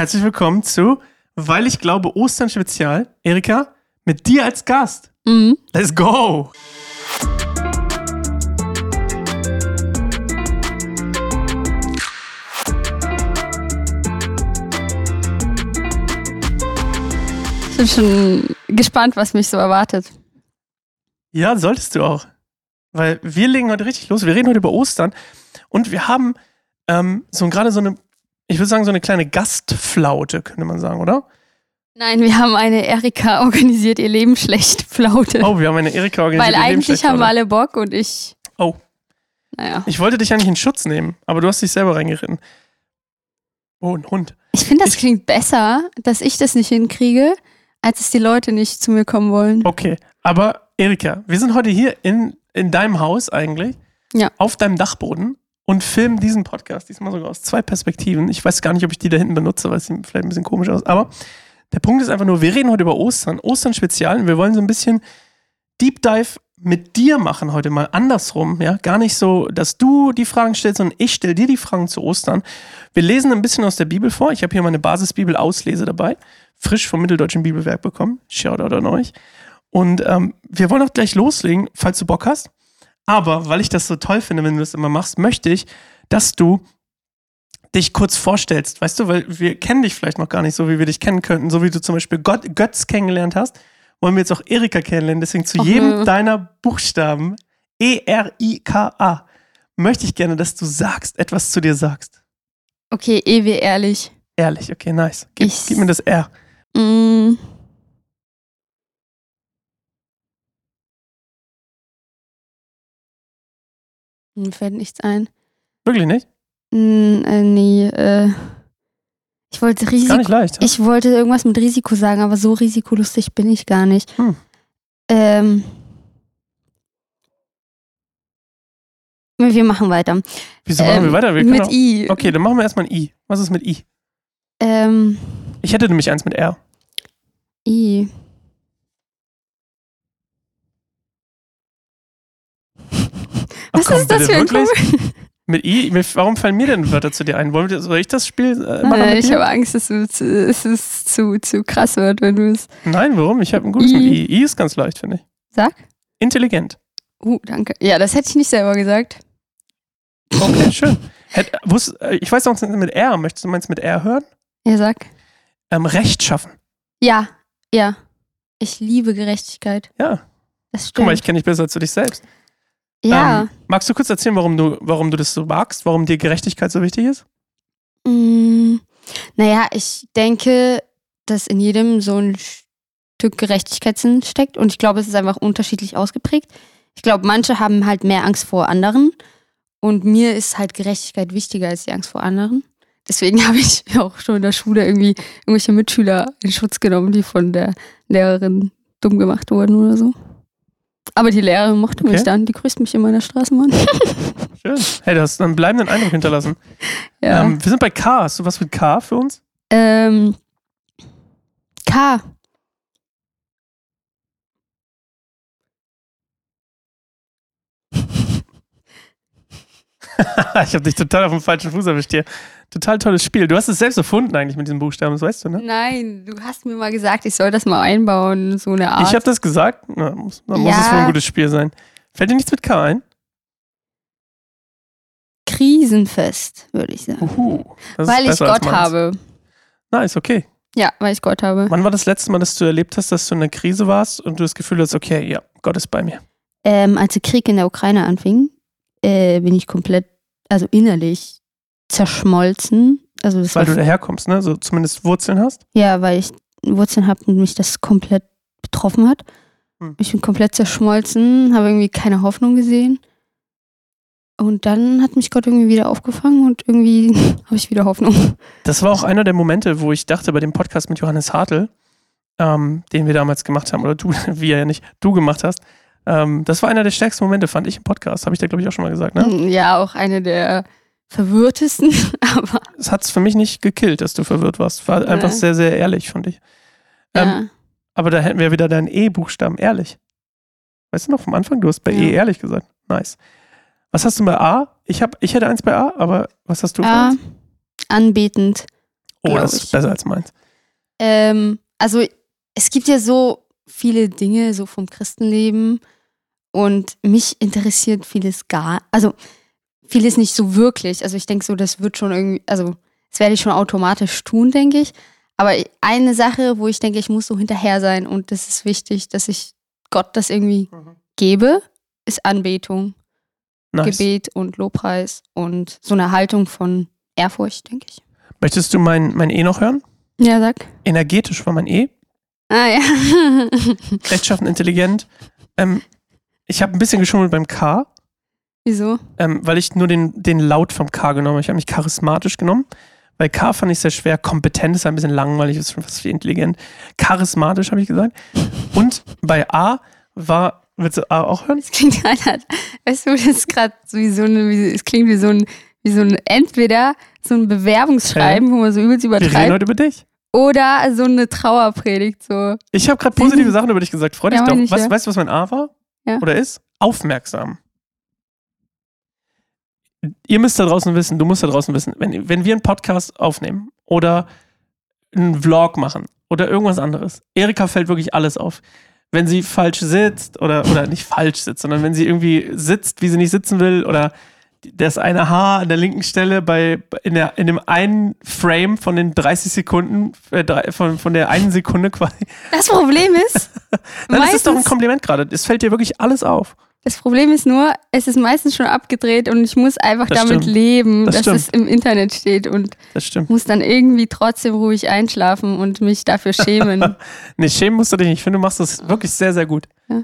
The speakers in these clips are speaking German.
Herzlich willkommen zu Weil ich glaube Ostern Spezial. Erika, mit dir als Gast. Mhm. Let's go! Ich bin schon gespannt, was mich so erwartet. Ja, solltest du auch. Weil wir legen heute richtig los. Wir reden heute über Ostern und wir haben ähm, so gerade so eine, ich würde sagen, so eine kleine Gastflaute, könnte man sagen, oder? Nein, wir haben eine Erika organisiert ihr Leben schlecht Flaute. Oh, wir haben eine Erika organisiert. Weil ihr Leben eigentlich schlecht, haben wir alle Bock und ich. Oh. Naja. Ich wollte dich eigentlich in Schutz nehmen, aber du hast dich selber reingeritten. Oh, ein Hund. Ich finde, das Ich- klingt besser, dass ich das nicht hinkriege, als dass die Leute nicht zu mir kommen wollen. Okay, aber Erika, wir sind heute hier in, in deinem Haus eigentlich, Ja. auf deinem Dachboden und filmen diesen Podcast, diesmal sogar aus zwei Perspektiven. Ich weiß gar nicht, ob ich die da hinten benutze, weil es sieht vielleicht ein bisschen komisch aus. Aber der Punkt ist einfach nur, wir reden heute über Ostern, Ostern-Spezial und wir wollen so ein bisschen Deep Dive mit dir machen heute mal andersrum, ja, gar nicht so, dass du die Fragen stellst, sondern ich stelle dir die Fragen zu Ostern. Wir lesen ein bisschen aus der Bibel vor. Ich habe hier meine Basisbibel Auslese dabei, frisch vom Mitteldeutschen Bibelwerk bekommen. Shoutout an euch. Und ähm, wir wollen auch gleich loslegen, falls du Bock hast. Aber weil ich das so toll finde, wenn du das immer machst, möchte ich, dass du dich kurz vorstellst, weißt du, weil wir kennen dich vielleicht noch gar nicht so, wie wir dich kennen könnten, so wie du zum Beispiel Gott, Götz kennengelernt hast, wollen wir jetzt auch Erika kennenlernen. Deswegen zu Ach, jedem deiner Buchstaben, E-R-I-K-A, möchte ich gerne, dass du sagst, etwas zu dir sagst. Okay, ewig ehrlich. Ehrlich, okay, nice. Gib, gib mir das R. Mm. Mir fällt nichts ein. Wirklich nicht? Mm, äh, nee, äh. Ich wollte Gar Risiko. nicht leicht. Ich wollte irgendwas mit Risiko sagen, aber so risikolustig bin ich gar nicht. Hm. Ähm. Wir machen weiter. Wieso machen wir Ähm, weiter? Wir mit auch, I. okay, dann machen wir erstmal ein I. Was ist mit I? Ähm, Ich hätte nämlich eins mit R. I. Was ist das für ein wirklich? Mit I? Warum fallen mir denn Wörter zu dir ein? Wollen wir, soll ich das Spiel äh, machen? Äh, ich habe Angst, dass du zu, es ist zu, zu krass wird, wenn du es Nein, warum? Ich habe ein gutes I. mit I. I ist ganz leicht, finde ich. Sag. Intelligent. Uh, danke. Ja, das hätte ich nicht selber gesagt. Okay, schön. Hätt, wusst, äh, ich weiß noch mit R. Möchtest du meins mit R hören? Ja, sag. Ähm, Recht schaffen. Ja, ja. Ich liebe Gerechtigkeit. Ja. Das stimmt. Guck mal, ich kenne dich besser als du dich selbst. Ja. Ähm, magst du kurz erzählen, warum du, warum du das so magst? Warum dir Gerechtigkeit so wichtig ist? Mm, naja, ich denke, dass in jedem so ein Stück Gerechtigkeitssinn steckt und ich glaube, es ist einfach unterschiedlich ausgeprägt. Ich glaube, manche haben halt mehr Angst vor anderen und mir ist halt Gerechtigkeit wichtiger als die Angst vor anderen. Deswegen habe ich auch schon in der Schule irgendwie irgendwelche Mitschüler in Schutz genommen, die von der Lehrerin dumm gemacht wurden oder so. Aber die Lehrerin mochte Okay. mich dann, die grüßt mich immer in der Straßenbahn. Schön. Hey, du hast einen bleibenden Eindruck hinterlassen. ja. Ähm, wir sind bei K. Hast du was mit K für uns? Ähm, K. ich habe dich total auf dem falschen Fuß erwischt hier. Total tolles Spiel. Du hast es selbst erfunden eigentlich mit diesen Buchstaben, das weißt du, ne? Nein, du hast mir mal gesagt, ich soll das mal einbauen, so eine Art. Ich habe das gesagt. Na, muss, dann muss Ja. es wohl ein gutes Spiel sein. Fällt dir nichts mit K ein? Krisenfest, würde ich sagen. Uhu, ist weil ich Gott habe. Nice, okay. Ja, weil ich Gott habe. Wann war das letzte Mal, dass du erlebt hast, dass du in einer Krise warst und du das Gefühl hast, okay, ja, Gott ist bei mir? Ähm, als der Krieg in der Ukraine anfing, äh, bin ich komplett, also innerlich zerschmolzen. Also Weil du daherkommst, ne? So zumindest Wurzeln hast. ja, weil ich Wurzeln habe und mich das komplett betroffen hat. Hm. Ich bin komplett zerschmolzen, habe irgendwie keine Hoffnung gesehen. Und dann hat mich Gott irgendwie wieder aufgefangen und irgendwie habe ich wieder Hoffnung. Das war auch einer der Momente, wo ich dachte, bei dem Podcast mit Johannes Hartl, ähm, den wir damals gemacht haben, oder du, wie er ja nicht, du gemacht hast, ähm, das war einer der stärksten Momente, fand ich im Podcast. Habe ich da, glaube ich, auch schon mal gesagt, ne? Ja, auch eine der verwirrtesten, aber Es hat es für mich nicht gekillt, dass du verwirrt warst. War einfach sehr, sehr ehrlich, fand ich. Ähm, ja. Aber da hätten wir wieder deinen E-Buchstaben, ehrlich. Weißt du noch vom Anfang? Du hast bei E Ja. ehrlich gesagt. Nice. Was hast du bei A? Ich, hab, ich hätte eins bei A, aber was hast du A, eins? anbetend. Oh, das ist ich. besser als meins. Ähm, also es gibt ja so viele Dinge so vom Christenleben und mich interessiert vieles gar, also vieles nicht so wirklich. Also ich denke so, das wird schon irgendwie, also das werde ich schon automatisch tun, denke ich. Aber eine Sache, wo ich denke, ich muss so hinterher sein und das ist wichtig, dass ich Gott das irgendwie gebe, ist Anbetung, Nice. Gebet und Lobpreis und so eine Haltung von Ehrfurcht, denke ich. Möchtest du mein, mein E noch hören? Ja, sag. Energetisch war mein E. Ah ja. Rechtschaffen, intelligent. Ähm, ich habe ein bisschen geschummelt beim K, Wieso? ähm, weil ich nur den, den Laut vom K genommen habe. Ich habe mich charismatisch genommen. Bei K fand ich sehr schwer. Kompetent ist ein bisschen langweilig, ist schon fast wie intelligent. Charismatisch habe ich gesagt. Und bei A war, willst du A auch hören? Es klingt gerade, als- weißt du, das ist gerade so wie so eine, wie, es klingt wie so ein, wie so ein, entweder so ein Bewerbungsschreiben, wo man so übelst Wir reden übertreibt, heute über dich. Oder so eine Trauerpredigt, so. Ich habe gerade positive Sachen über dich gesagt. Freu dich Ja, ich, Was, ja. Weißt du, was mein A war? Ja. Oder ist? Aufmerksam. Ihr müsst da draußen wissen, du musst da draußen wissen, wenn, wenn wir einen Podcast aufnehmen oder einen Vlog machen oder irgendwas anderes, Erika fällt wirklich alles auf. Wenn sie falsch sitzt oder, oder nicht falsch sitzt, sondern wenn sie irgendwie sitzt, wie sie nicht sitzen will oder das eine Haar an der linken Stelle bei in, der, in dem einen Frame von den 30 Sekunden, äh, von, von der einen Sekunde quasi, Das Problem ist, Nein, das ist doch ein Kompliment gerade. Es fällt dir wirklich alles auf. das Problem ist nur, es ist meistens schon abgedreht und ich muss einfach Das damit stimmt. leben, Das dass stimmt. es im Internet steht und muss dann irgendwie trotzdem ruhig einschlafen und mich dafür schämen. Nee, schämen musst du dich nicht. Ich finde, du machst das wirklich sehr, sehr gut. Ja.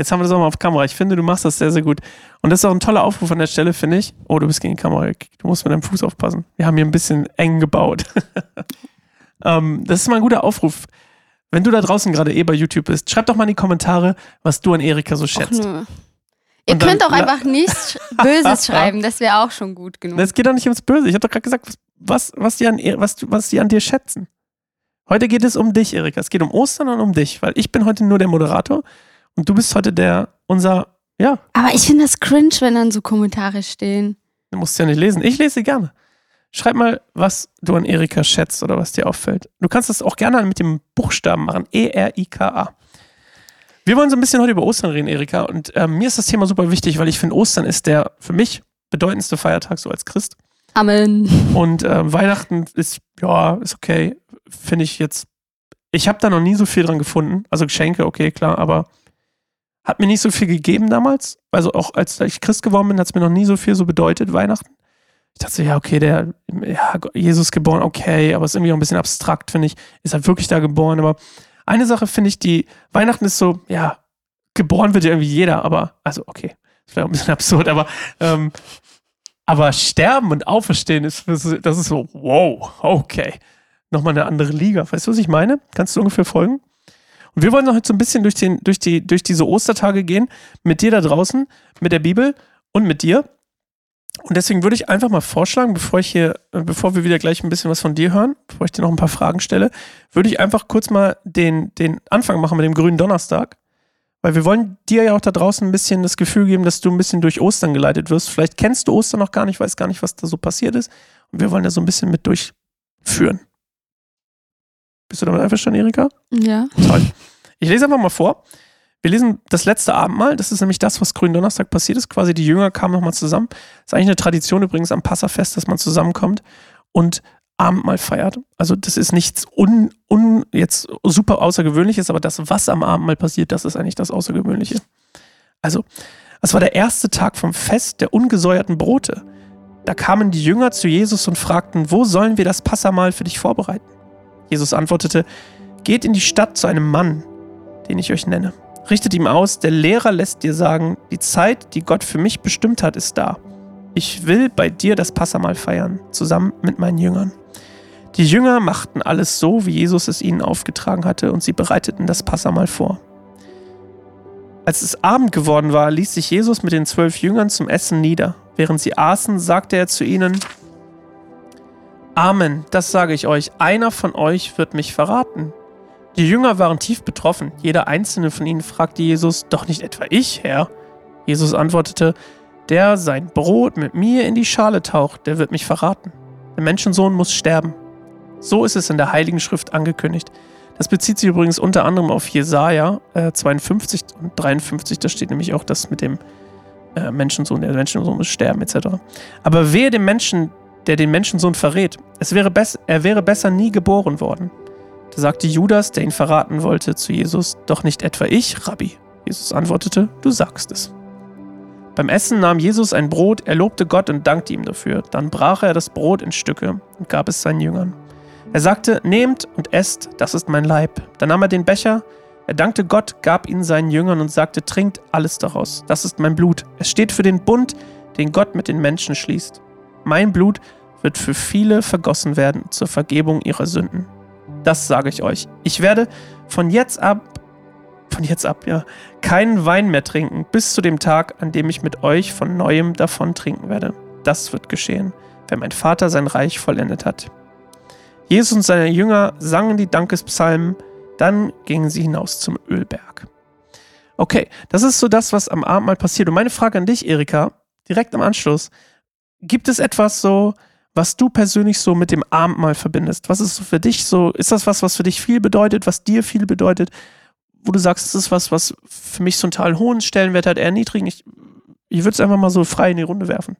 Jetzt haben wir das auch mal auf Kamera. Ich finde, du machst das sehr, sehr gut. Und das ist auch ein toller Aufruf an der Stelle, finde ich. Oh, du bist gegen die Kamera. gekickt. Du musst mit deinem Fuß aufpassen. Wir haben hier ein bisschen eng gebaut. ähm, das ist mal ein guter Aufruf. Wenn du da draußen gerade eh bei YouTube bist, schreib doch mal in die Kommentare, was du an Erika so schätzt. Ihr dann- könnt auch einfach nichts Böses schreiben, das wäre auch schon gut genug. Es geht doch nicht ums Böse. Ich habe doch gerade gesagt, was, was, die an, Er- was, was die an dir schätzen. Heute geht es um dich, Erika. Es geht um Ostern und um dich, weil ich bin heute nur der Moderator und du bist heute der, unser, ja, Aber ich finde das cringe, wenn dann so Kommentare stehen. du musst ja nicht lesen. Ich lese sie gerne. Schreib mal, was du an Erika schätzt oder was dir auffällt. Du kannst das auch gerne mit dem Buchstaben machen. E-R-I-K-A. Wir wollen so ein bisschen heute über Ostern reden, Erika. Und ähm, mir ist das Thema super wichtig, weil ich finde, Ostern ist der für mich bedeutendste Feiertag so als Christ. Amen. Und äh, Weihnachten ist, ja, ist okay. Finde ich jetzt. Ich habe da noch nie so viel dran gefunden. Also Geschenke, okay, klar, aber hat mir nicht so viel gegeben damals. Also auch als ich Christ geworden bin, hat es mir noch nie so viel so bedeutet, Weihnachten. Ich dachte so, ja, okay, der, ja, Jesus geboren, okay, aber ist irgendwie auch ein bisschen abstrakt, finde ich. Ist er wirklich da geboren? Aber eine Sache finde ich, die Weihnachten ist so, ja, geboren wird ja irgendwie jeder, aber, also okay, ist vielleicht ein bisschen absurd, aber ähm, aber sterben und auferstehen ist, das ist so, wow, okay. Nochmal eine andere Liga. Weißt du, was ich meine? Kannst du ungefähr folgen? Und wir wollen heute so ein bisschen durch, den, durch, die, durch diese Ostertage gehen, mit dir da draußen, mit der Bibel und mit dir. Und deswegen würde ich einfach mal vorschlagen, bevor ich hier, äh, bevor wir wieder gleich ein bisschen was von dir hören, bevor ich dir noch ein paar Fragen stelle, würde ich einfach kurz mal den, den Anfang machen mit dem grünen Donnerstag. Weil wir wollen dir ja auch da draußen ein bisschen das Gefühl geben, dass du ein bisschen durch Ostern geleitet wirst. Vielleicht kennst du Ostern noch gar nicht, weißt gar nicht, was da so passiert ist. Und wir wollen da so ein bisschen mit durchführen. Bist du damit einverstanden, Erika? Ja. Toll. Ich lese einfach mal vor. Wir lesen das letzte Abendmahl. Das ist nämlich das, was grünen Donnerstag passiert ist. Quasi die Jünger kamen nochmal zusammen. Das ist eigentlich eine Tradition übrigens am Passafest, dass man zusammenkommt und Abendmahl feiert. Also das ist nichts un, un, jetzt super Außergewöhnliches, aber das, was am Abendmahl passiert, das ist eigentlich das Außergewöhnliche. Also, es war der erste Tag vom Fest der ungesäuerten Brote. Da kamen die Jünger zu Jesus und fragten, wo sollen wir das Passamahl für dich vorbereiten? Jesus antwortete, geht in die Stadt zu einem Mann, den ich euch nenne. Richtet ihm aus, der Lehrer lässt dir sagen, die Zeit, die Gott für mich bestimmt hat, ist da. Ich will bei dir das Passamal feiern, zusammen mit meinen Jüngern. Die Jünger machten alles so, wie Jesus es ihnen aufgetragen hatte, und sie bereiteten das Passamal vor. Als es Abend geworden war, ließ sich Jesus mit den zwölf Jüngern zum Essen nieder. Während sie aßen, sagte er zu ihnen, Amen, das sage ich euch, einer von euch wird mich verraten. Die Jünger waren tief betroffen. Jeder einzelne von ihnen fragte Jesus, doch nicht etwa ich, Herr. Jesus antwortete, der sein Brot mit mir in die Schale taucht, der wird mich verraten. Der Menschensohn muss sterben. So ist es in der Heiligen Schrift angekündigt. Das bezieht sich übrigens unter anderem auf Jesaja äh, 52 und 53. Da steht nämlich auch das mit dem äh, Menschensohn, der Menschensohn muss sterben, etc. Aber wehe dem Menschen, der den Menschensohn verrät. Es wäre er wäre besser nie geboren worden. Da sagte Judas, der ihn verraten wollte, zu Jesus: Doch nicht etwa ich, Rabbi. Jesus antwortete: Du sagst es. Beim Essen nahm Jesus ein Brot, er lobte Gott und dankte ihm dafür. Dann brach er das Brot in Stücke und gab es seinen Jüngern. Er sagte, nehmt und esst, das ist mein Leib. Dann nahm er den Becher, er dankte Gott, gab ihn seinen Jüngern und sagte, trinkt alles daraus, das ist mein Blut. Es steht für den Bund, den Gott mit den Menschen schließt. Mein Blut wird für viele vergossen werden zur Vergebung ihrer Sünden. Das sage ich euch. Ich werde von jetzt ab, von jetzt ab, ja, keinen Wein mehr trinken, bis zu dem Tag, an dem ich mit euch von neuem davon trinken werde. Das wird geschehen, wenn mein Vater sein Reich vollendet hat. Jesus und seine Jünger sangen die Dankespsalmen, dann gingen sie hinaus zum Ölberg. Okay, das ist so das, was am Abend mal passiert. Und meine Frage an dich, Erika, direkt am Anschluss. Gibt es etwas so, was du persönlich so mit dem Abendmahl verbindest? Was ist so für dich so? Ist das was, was für dich viel bedeutet, was dir viel bedeutet? Wo du sagst, das ist was, was für mich so einen total hohen Stellenwert hat, eher niedrigen? Ich, ich würde es einfach mal so frei in die Runde werfen.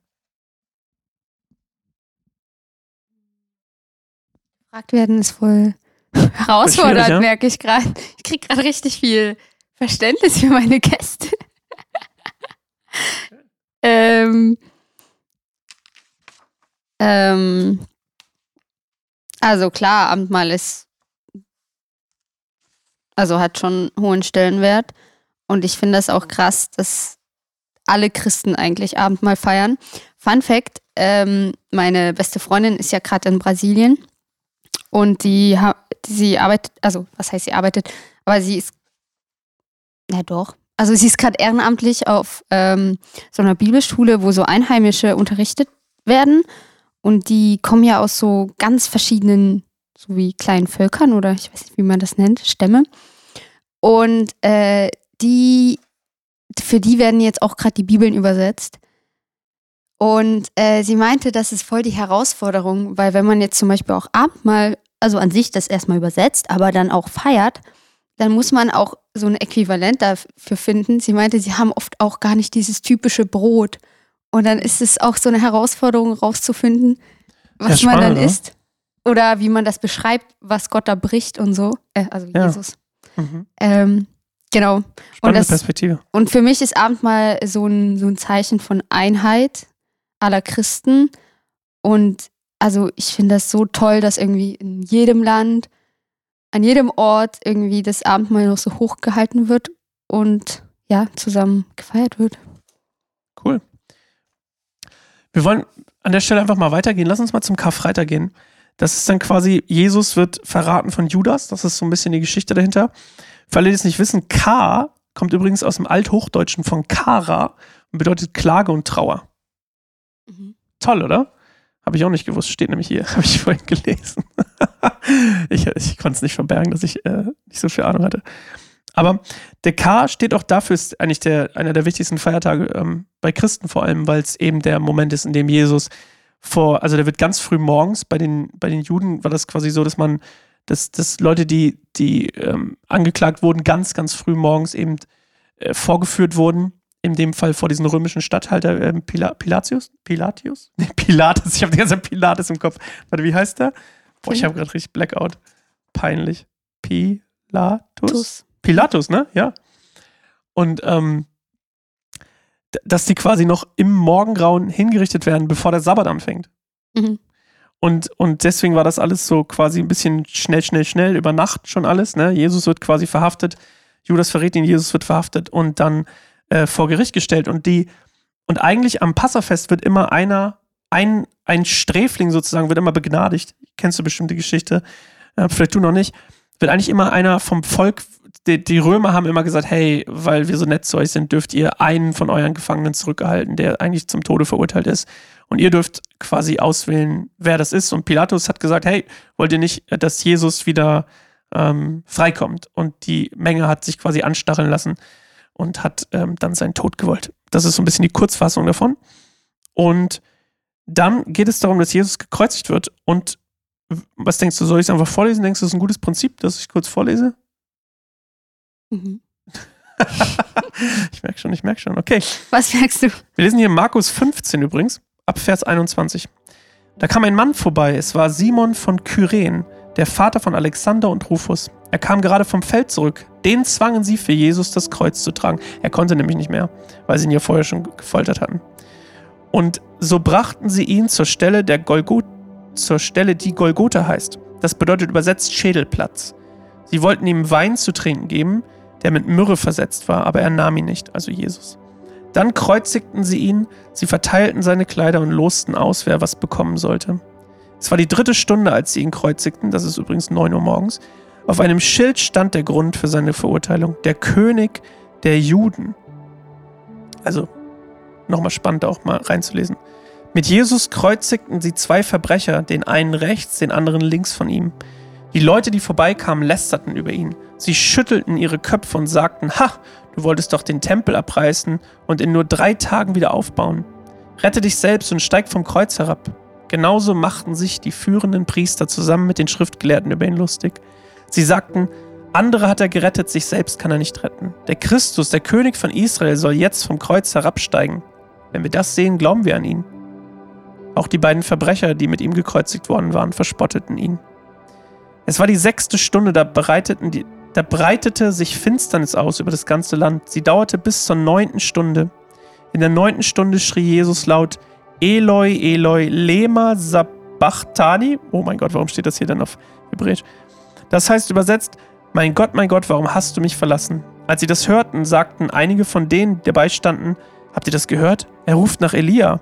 gefragt werden ist voll herausfordernd, merke ich gerade. Ich kriege gerade richtig viel Verständnis für meine Gäste. ähm, ähm, also klar, Abendmahl ist, also hat schon hohen Stellenwert. Und ich finde das auch krass, dass alle Christen eigentlich Abendmahl feiern. Fun Fact: ähm, Meine beste Freundin ist ja gerade in Brasilien und die, sie arbeitet, also was heißt sie arbeitet, aber sie ist, ja doch, also sie ist gerade ehrenamtlich auf ähm, so einer Bibelschule, wo so Einheimische unterrichtet werden. Und die kommen ja aus so ganz verschiedenen, so wie kleinen Völkern oder ich weiß nicht, wie man das nennt, Stämme. Und äh, die, für die werden jetzt auch gerade die Bibeln übersetzt. Und äh, sie meinte, das ist voll die Herausforderung, weil wenn man jetzt zum Beispiel auch Abendmahl, also an sich das erstmal übersetzt, aber dann auch feiert, dann muss man auch so ein Äquivalent dafür finden. Sie meinte, sie haben oft auch gar nicht dieses typische Brot. Und dann ist es auch so eine Herausforderung rauszufinden, was ja, man dann isst. Oder wie man das beschreibt, was Gott da bricht und so. Äh, also ja. Jesus. Mhm. Ähm, genau. Spannende und das, Perspektive. Und für mich ist Abendmahl so ein, so ein Zeichen von Einheit aller Christen. Und also ich finde das so toll, dass irgendwie in jedem Land, an jedem Ort irgendwie das Abendmahl noch so hochgehalten wird und ja, zusammen gefeiert wird. Cool. Wir wollen an der Stelle einfach mal weitergehen. Lass uns mal zum Karfreitag gehen. Das ist dann quasi, Jesus wird verraten von Judas. Das ist so ein bisschen die Geschichte dahinter. Für alle, die es nicht wissen, K kommt übrigens aus dem Althochdeutschen von Kara und bedeutet Klage und Trauer. Mhm. Toll, oder? Habe ich auch nicht gewusst, steht nämlich hier, habe ich vorhin gelesen. ich ich konnte es nicht verbergen, dass ich äh, nicht so viel Ahnung hatte. Aber der K steht auch dafür, ist eigentlich der, einer der wichtigsten Feiertage ähm, bei Christen vor allem, weil es eben der Moment ist, in dem Jesus vor, also der wird ganz früh morgens, bei den, bei den Juden war das quasi so, dass man, dass, dass Leute, die, die ähm, angeklagt wurden, ganz, ganz früh morgens eben äh, vorgeführt wurden in dem Fall vor diesen römischen Statthalter äh, Pila Pilatius? Pilatius? Nee, Pilatus. Ich habe die ganze Zeit Pilatus im Kopf. Warte, wie heißt der? Boah, ich habe gerade richtig Blackout. Peinlich. Pilatus? Pilatus, ne? Ja. Und ähm, dass die quasi noch im Morgengrauen hingerichtet werden, bevor der Sabbat anfängt. Mhm. Und, und deswegen war das alles so quasi ein bisschen schnell, schnell, schnell, über Nacht schon alles. Ne? Jesus wird quasi verhaftet, Judas verrät ihn, Jesus wird verhaftet und dann äh, vor Gericht gestellt. Und die, und eigentlich am Passafest wird immer einer, ein, ein Sträfling sozusagen, wird immer begnadigt. Kennst du bestimmt die Geschichte? Äh, vielleicht du noch nicht. Wird eigentlich immer einer vom Volk, die, die, Römer haben immer gesagt, hey, weil wir so nett zu euch sind, dürft ihr einen von euren Gefangenen zurückerhalten, der eigentlich zum Tode verurteilt ist. Und ihr dürft quasi auswählen, wer das ist. Und Pilatus hat gesagt, hey, wollt ihr nicht, dass Jesus wieder ähm, freikommt? Und die Menge hat sich quasi anstacheln lassen und hat ähm, dann seinen Tod gewollt. Das ist so ein bisschen die Kurzfassung davon. Und dann geht es darum, dass Jesus gekreuzigt wird und Was denkst du, soll ich es einfach vorlesen? Denkst du, das ist ein gutes Prinzip, dass ich kurz vorlese? Mhm. ich merke schon, ich merke schon. Okay. Was merkst du? Wir lesen hier Markus 15 übrigens, ab Vers 21. Da kam ein Mann vorbei, es war Simon von Kyren, der Vater von Alexander und Rufus. Er kam gerade vom Feld zurück. Den zwangen sie für Jesus das Kreuz zu tragen. Er konnte nämlich nicht mehr, weil sie ihn ja vorher schon gefoltert hatten. Und so brachten sie ihn zur Stelle, der Golgot zur Stelle, die Golgotha heißt. Das bedeutet übersetzt Schädelplatz. Sie wollten ihm Wein zu trinken geben, der mit Myrrhe versetzt war, aber er nahm ihn nicht, also Jesus. Dann kreuzigten sie ihn, sie verteilten seine Kleider und losten aus, wer was bekommen sollte. Es war die dritte Stunde, als sie ihn kreuzigten, das ist übrigens 9 Uhr morgens. Auf einem Schild stand der Grund für seine Verurteilung, der König der Juden. Also, nochmal spannend auch mal reinzulesen. Mit Jesus kreuzigten sie zwei Verbrecher, den einen rechts, den anderen links von ihm. Die Leute, die vorbeikamen, lästerten über ihn. Sie schüttelten ihre Köpfe und sagten, Ha, du wolltest doch den Tempel abreißen und in nur drei Tagen wieder aufbauen. Rette dich selbst und steig vom Kreuz herab. Genauso machten sich die führenden Priester zusammen mit den Schriftgelehrten über ihn lustig. Sie sagten, andere hat er gerettet, sich selbst kann er nicht retten. Der Christus, der König von Israel, soll jetzt vom Kreuz herabsteigen. Wenn wir das sehen, glauben wir an ihn. Auch die beiden Verbrecher, die mit ihm gekreuzigt worden waren, verspotteten ihn. Es war die sechste Stunde, da, die, da breitete sich Finsternis aus über das ganze Land. Sie dauerte bis zur neunten Stunde. In der neunten Stunde schrie Jesus laut, Eloi, Eloi, lema sabachthani. Oh mein Gott, warum steht das hier dann auf Hebräisch? Das heißt übersetzt, mein Gott, mein Gott, warum hast du mich verlassen? Als sie das hörten, sagten einige von denen, die dabei standen, habt ihr das gehört? Er ruft nach Elia.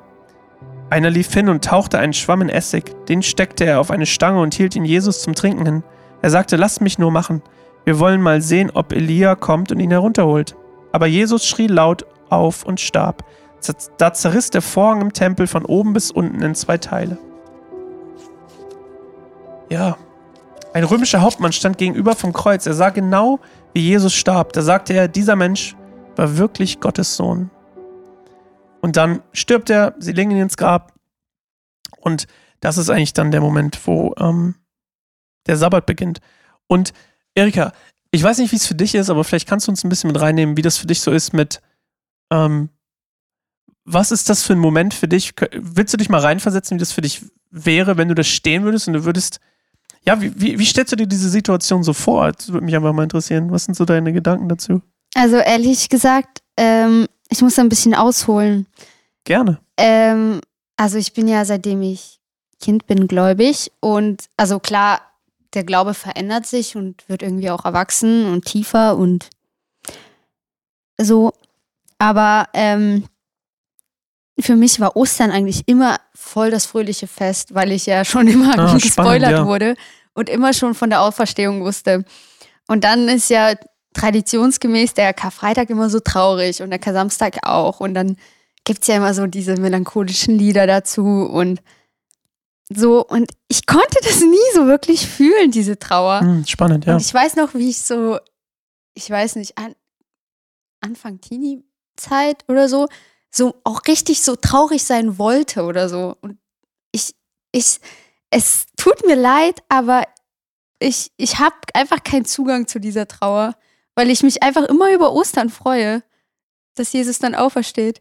Einer lief hin und tauchte einen Schwamm in Essig. Den steckte er auf eine Stange und hielt ihn Jesus zum Trinken hin. Er sagte, lasst mich nur machen. Wir wollen mal sehen, ob Elia kommt und ihn herunterholt. Aber Jesus schrie laut auf und starb. Da zerriss der Vorhang im Tempel von oben bis unten in zwei Teile. Ja, ein römischer Hauptmann stand gegenüber vom Kreuz. Er sah genau, wie Jesus starb. Da sagte er, dieser Mensch war wirklich Gottes Sohn. Und dann stirbt er, sie legen ihn ins Grab. Und das ist eigentlich dann der Moment, wo ähm, der Sabbat beginnt. Und Erika, ich weiß nicht, wie es für dich ist, aber vielleicht kannst du uns ein bisschen mit reinnehmen, wie das für dich so ist mit, ähm, was ist das für ein Moment für dich? Willst du dich mal reinversetzen, wie das für dich wäre, wenn du da stehen würdest und du würdest, ja, wie, wie, wie stellst du dir diese Situation so vor? Das würde mich einfach mal interessieren. Was sind so deine Gedanken dazu? Also ehrlich gesagt, ähm, ich muss da ein bisschen ausholen. Gerne. Ähm, also ich bin ja seitdem ich Kind bin gläubig und also klar, der Glaube verändert sich und wird irgendwie auch erwachsen und tiefer und so. Aber ähm, für mich war Ostern eigentlich immer voll das fröhliche Fest, weil ich ja schon immer Ah, gespoilert spannend, ja. wurde und immer schon von der Auferstehung wusste. Und dann ist ja traditionsgemäß der Karfreitag immer so traurig und der Kar-Samstag auch. Und dann gibt es ja immer so diese melancholischen Lieder dazu und so. Und ich konnte das nie so wirklich fühlen, diese Trauer. Hm, spannend, ja. Und ich weiß noch, wie ich so, ich weiß nicht, an, Anfang Teenie-Zeit oder so, so auch richtig so traurig sein wollte oder so. Und ich, ich, es tut mir leid, aber ich, ich habe einfach keinen Zugang zu dieser Trauer, weil ich mich einfach immer über Ostern freue, dass Jesus dann aufersteht.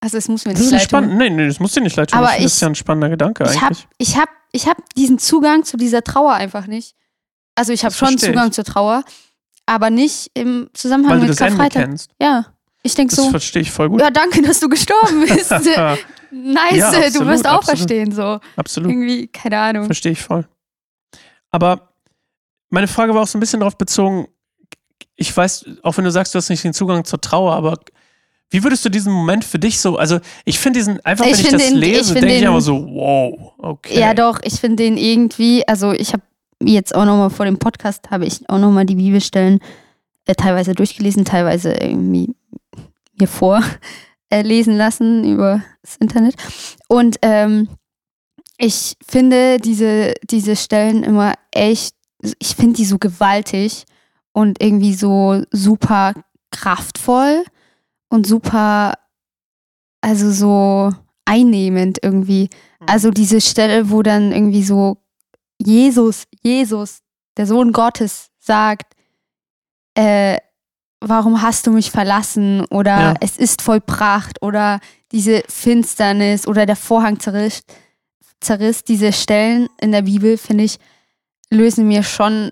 Also es muss mir Das nicht ist leid spannend. tun. Nee, nee, das muss dir nicht leid tun. Aber ich das ist ja ein spannender Gedanke Ich habe eigentlich. ich hab, ich hab diesen Zugang zu dieser Trauer einfach nicht. Also ich habe Das schon ich. Zugang zur Trauer, aber nicht im Zusammenhang Weil du mit das Ende Karfreitag. kennst. Ja, ich denke Das so, verstehe ich voll gut. ja danke, dass du gestorben bist. nice, Ja, du absolut, wirst auch absolut. verstehen so. Absolut. Irgendwie, keine Ahnung. Verstehe ich voll. Aber meine Frage war auch so ein bisschen darauf bezogen, ich weiß, auch wenn du sagst, du hast nicht den Zugang zur Trauer, aber wie würdest du diesen Moment für dich so, also ich finde diesen, einfach wenn ich das den- lese, denke ich aber so, wow, okay. Ja, doch, ich finde den irgendwie, also ich habe jetzt auch nochmal vor dem Podcast, habe ich auch nochmal die Bibelstellen äh, teilweise durchgelesen, teilweise irgendwie mir vor äh, lassen über das Internet. Und ähm, ich finde diese, diese Stellen immer echt, ich finde die so gewaltig und irgendwie so super kraftvoll und super, also so einnehmend irgendwie. Also diese Stelle, wo dann irgendwie so Jesus, Jesus, der Sohn Gottes, sagt, äh, warum hast du mich verlassen? Oder Ja. es ist vollbracht oder diese Finsternis oder der Vorhang zerriss, zerriss. Diese Stellen in der Bibel, finde ich, lösen mir schon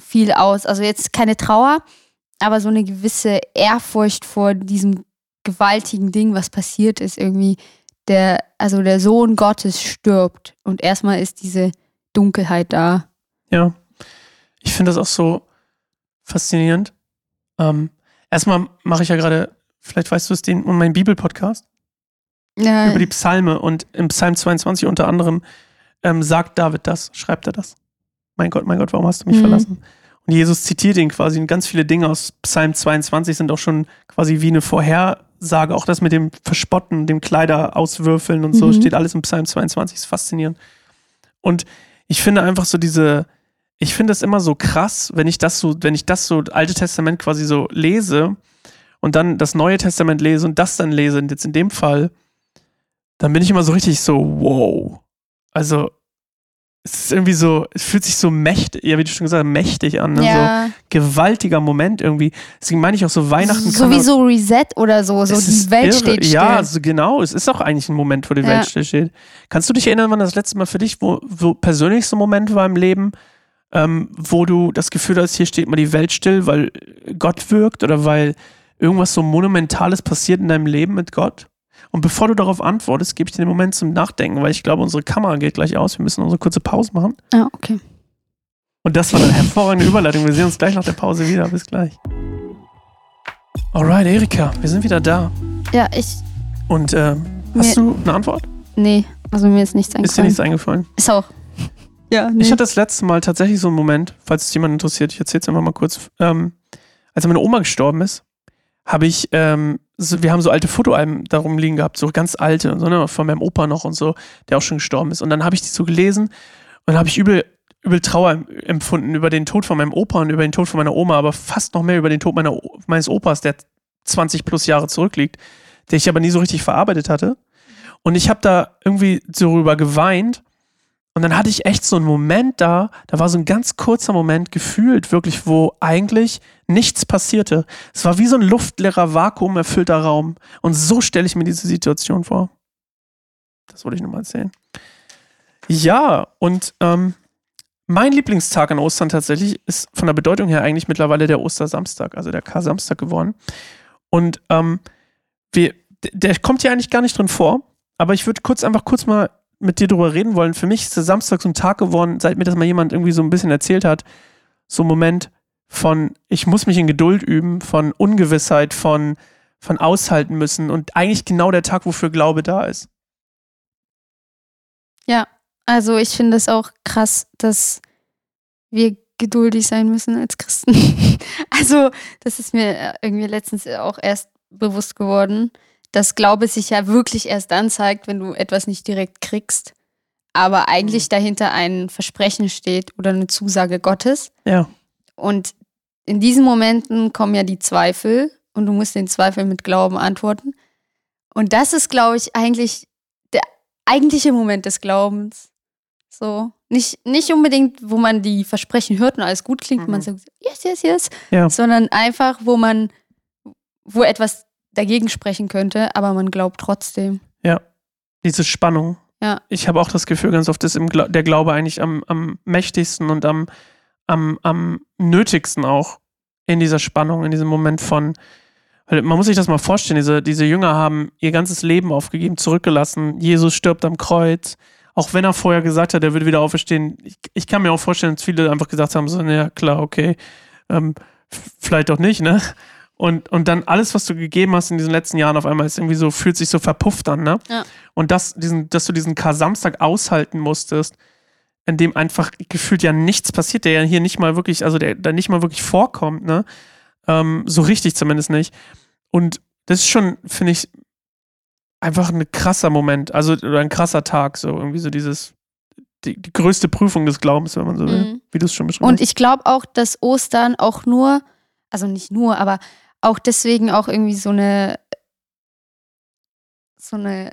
viel aus. Also jetzt keine Trauer, aber so eine gewisse Ehrfurcht vor diesem gewaltigen Ding, was passiert ist, irgendwie. Der, also der Sohn Gottes stirbt und erstmal ist diese Dunkelheit da. Ja. Ich finde das auch so faszinierend. Ähm, erstmal mache ich ja gerade, vielleicht weißt du es, den, meinen Bibel-Podcast Ja, über die Psalme und im Psalm 22 unter anderem ähm, sagt David das, schreibt er das. Mein Gott, mein Gott, warum hast du mich Mhm. verlassen? Und Jesus zitiert ihn quasi und ganz viele Dinge aus Psalm 22 sind auch schon quasi wie eine Vorhersage. Auch das mit dem Verspotten, dem Kleider auswürfeln und so Mhm. steht alles im Psalm 22. ist faszinierend. Und ich finde einfach so diese, ich finde das immer so krass, wenn ich das so, wenn ich das so Alte Testament quasi so lese und dann das Neue Testament lese und das dann lese, und jetzt in dem Fall, dann bin ich immer so richtig so, wow. Also, es ist irgendwie so, es fühlt sich so mächtig, ja, wie du schon gesagt hast, mächtig an. Ne? ja. So gewaltiger Moment irgendwie. Deswegen meine ich auch so, Weihnachten so wie so Reset oder so, so die Welt irre. steht still. Ja, so genau. Es ist auch eigentlich ein Moment, wo die Ja. Welt still steht. Kannst du dich erinnern, wann das letzte Mal für dich, wo, wo persönlich so ein Moment war im Leben, ähm, wo du das Gefühl hast, hier steht mal die Welt still, weil Gott wirkt oder weil irgendwas so Monumentales passiert in deinem Leben mit Gott? Und bevor du darauf antwortest, gebe ich dir den Moment zum Nachdenken, weil ich glaube, unsere Kamera geht gleich aus. Wir müssen unsere kurze Pause machen. Ah, okay. Und das war eine hervorragende Überleitung. Wir sehen uns gleich nach der Pause wieder. Bis gleich. Alright, Erika, wir sind wieder da. Ja, ich. Und ähm, hast du eine Antwort? Nee, also mir ist nichts Ist dir eingefallen. nichts eingefallen? Ist auch. Ja, nee. Ich hatte das letzte Mal tatsächlich so einen Moment, falls es jemand interessiert, ich erzähle es einfach mal kurz. Ähm, als meine Oma gestorben ist, habe ich, ähm, so, wir haben so alte Fotoalben darum liegen gehabt, so ganz alte, so, ne, von meinem Opa noch und so, der auch schon gestorben ist. Und dann habe ich die so gelesen und dann habe ich übel, übel Trauer em- empfunden über den Tod von meinem Opa und über den Tod von meiner Oma, aber fast noch mehr über den Tod meiner, meines Opas, der 20 plus Jahre zurückliegt, den ich aber nie so richtig verarbeitet hatte. Und ich habe da irgendwie so rüber geweint. Und dann hatte ich echt so einen Moment da, da war so ein ganz kurzer Moment gefühlt, wirklich, wo eigentlich nichts passierte. Es war wie so ein luftleerer, vakuumerfüllter Raum. Und so stelle ich mir diese Situation vor. Das wollte ich nur mal erzählen. Ja, und ähm, mein Lieblingstag an Ostern tatsächlich ist von der Bedeutung her eigentlich mittlerweile der Ostersamstag, also der Kar-Samstag geworden. Und ähm, wir, der kommt hier eigentlich gar nicht drin vor, aber ich würde kurz einfach kurz mal mit dir drüber reden wollen. Für mich ist der Samstag so ein Tag geworden, seit mir das mal jemand irgendwie so ein bisschen erzählt hat, so ein Moment von, ich muss mich in Geduld üben, von Ungewissheit, von, von aushalten müssen und eigentlich genau der Tag, wofür Glaube da ist. Also ich finde es auch krass, dass wir geduldig sein müssen als Christen. also das ist mir irgendwie letztens auch erst bewusst geworden, dass Glaube sich ja wirklich erst dann zeigt, wenn du etwas nicht direkt kriegst, aber eigentlich dahinter ein Versprechen steht oder eine Zusage Gottes. Ja, Und in diesen Momenten kommen ja die Zweifel und du musst den Zweifel mit Glauben antworten. Und das ist, glaube ich, eigentlich der eigentliche Moment des Glaubens. So. Nicht, nicht unbedingt, wo man die Versprechen hört und alles gut klingt, Mhm. man sagt, yes, yes, yes, Ja. sondern einfach, wo man, wo etwas dagegen sprechen könnte, aber man glaubt trotzdem. diese Spannung. Ja. Ich habe auch das Gefühl, ganz oft ist Gla der Glaube eigentlich am, am mächtigsten und am, am, am nötigsten auch in dieser Spannung, in diesem Moment von, man muss sich das mal vorstellen, diese, diese Jünger haben ihr ganzes Leben aufgegeben, zurückgelassen. Jesus stirbt am Kreuz. Auch wenn er vorher gesagt hat, er würde wieder auferstehen. Ich, ich kann mir auch vorstellen, dass viele einfach gesagt haben, so, ja klar, okay, ähm, vielleicht auch nicht, ne? Und, und dann alles, was du gegeben hast in diesen letzten Jahren auf einmal, ist irgendwie so, fühlt sich so verpufft an, ne? Ja. Und das, diesen, dass du diesen Kar-Samstag aushalten musstest, in dem einfach gefühlt ja nichts passiert, der ja hier nicht mal wirklich, also der da nicht mal wirklich vorkommt, ne? Ähm, so richtig zumindest nicht. Und das ist schon, finde ich, einfach ein krasser Moment, also oder ein krasser Tag, so irgendwie so dieses, die, die größte Prüfung des Glaubens, wenn man so will, Mhm. wie du es schon beschrieben Und hast. ich glaube auch, dass Ostern auch nur, also nicht nur, aber auch deswegen auch irgendwie so eine, so eine,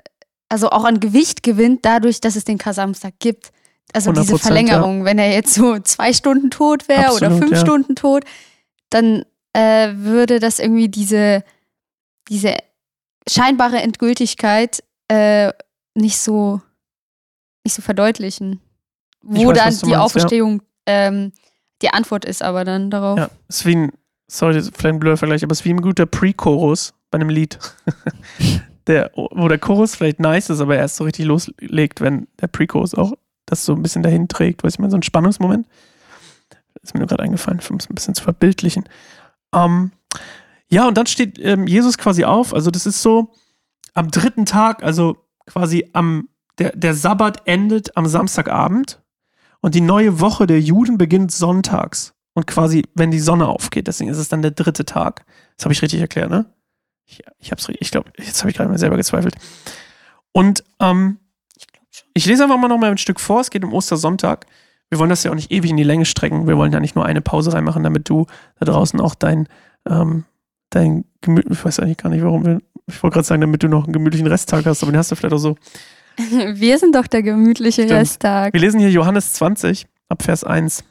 also auch an Gewicht gewinnt, dadurch, dass es den Kasamstag gibt. Also diese 100%, Verlängerung, wenn er jetzt so zwei Stunden tot wäre oder fünf ja. Stunden tot, dann äh, würde das irgendwie diese, diese scheinbare Endgültigkeit äh, nicht so nicht so verdeutlichen. Ich Wo weiß, dann die meinst, ja. Auferstehung ähm, die Antwort ist aber dann darauf. Ja, ein, sorry, das ist vielleicht ein blöder Vergleich, aber es ist wie ein guter Pre-Chorus bei einem Lied. der, wo der Chorus vielleicht nice ist, aber erst so richtig loslegt, wenn der Pre-Chorus auch das so ein bisschen dahin trägt, weiß ich mal, so ein Spannungsmoment. Ist mir nur gerade eingefallen, um es ein bisschen zu verbildlichen. Ähm, ja, und dann steht ähm, Jesus quasi auf, also das ist so am dritten Tag, also quasi am, der, der Sabbat endet am Samstagabend und die neue Woche der Juden beginnt sonntags. Und quasi, wenn die Sonne aufgeht, deswegen ist es dann der dritte Tag. Das habe ich richtig erklärt, ne? Ich, ich hab's, ich glaube, jetzt habe ich gerade mal selber gezweifelt. Und ähm, Ich lese einfach mal noch mal ein Stück vor. Es geht um Ostersonntag. Wir wollen das ja auch nicht ewig in die Länge strecken. Wir wollen ja nicht nur eine Pause reinmachen, damit du da draußen auch dein, ähm, dein Gemüt, ich weiß eigentlich gar nicht, warum wir, ich wollte gerade sagen, damit du noch einen gemütlichen Resttag hast, aber den hast du vielleicht auch so. Wir sind doch der gemütliche Stimmt. Resttag. Wir lesen hier Johannes 20 ab Vers 1.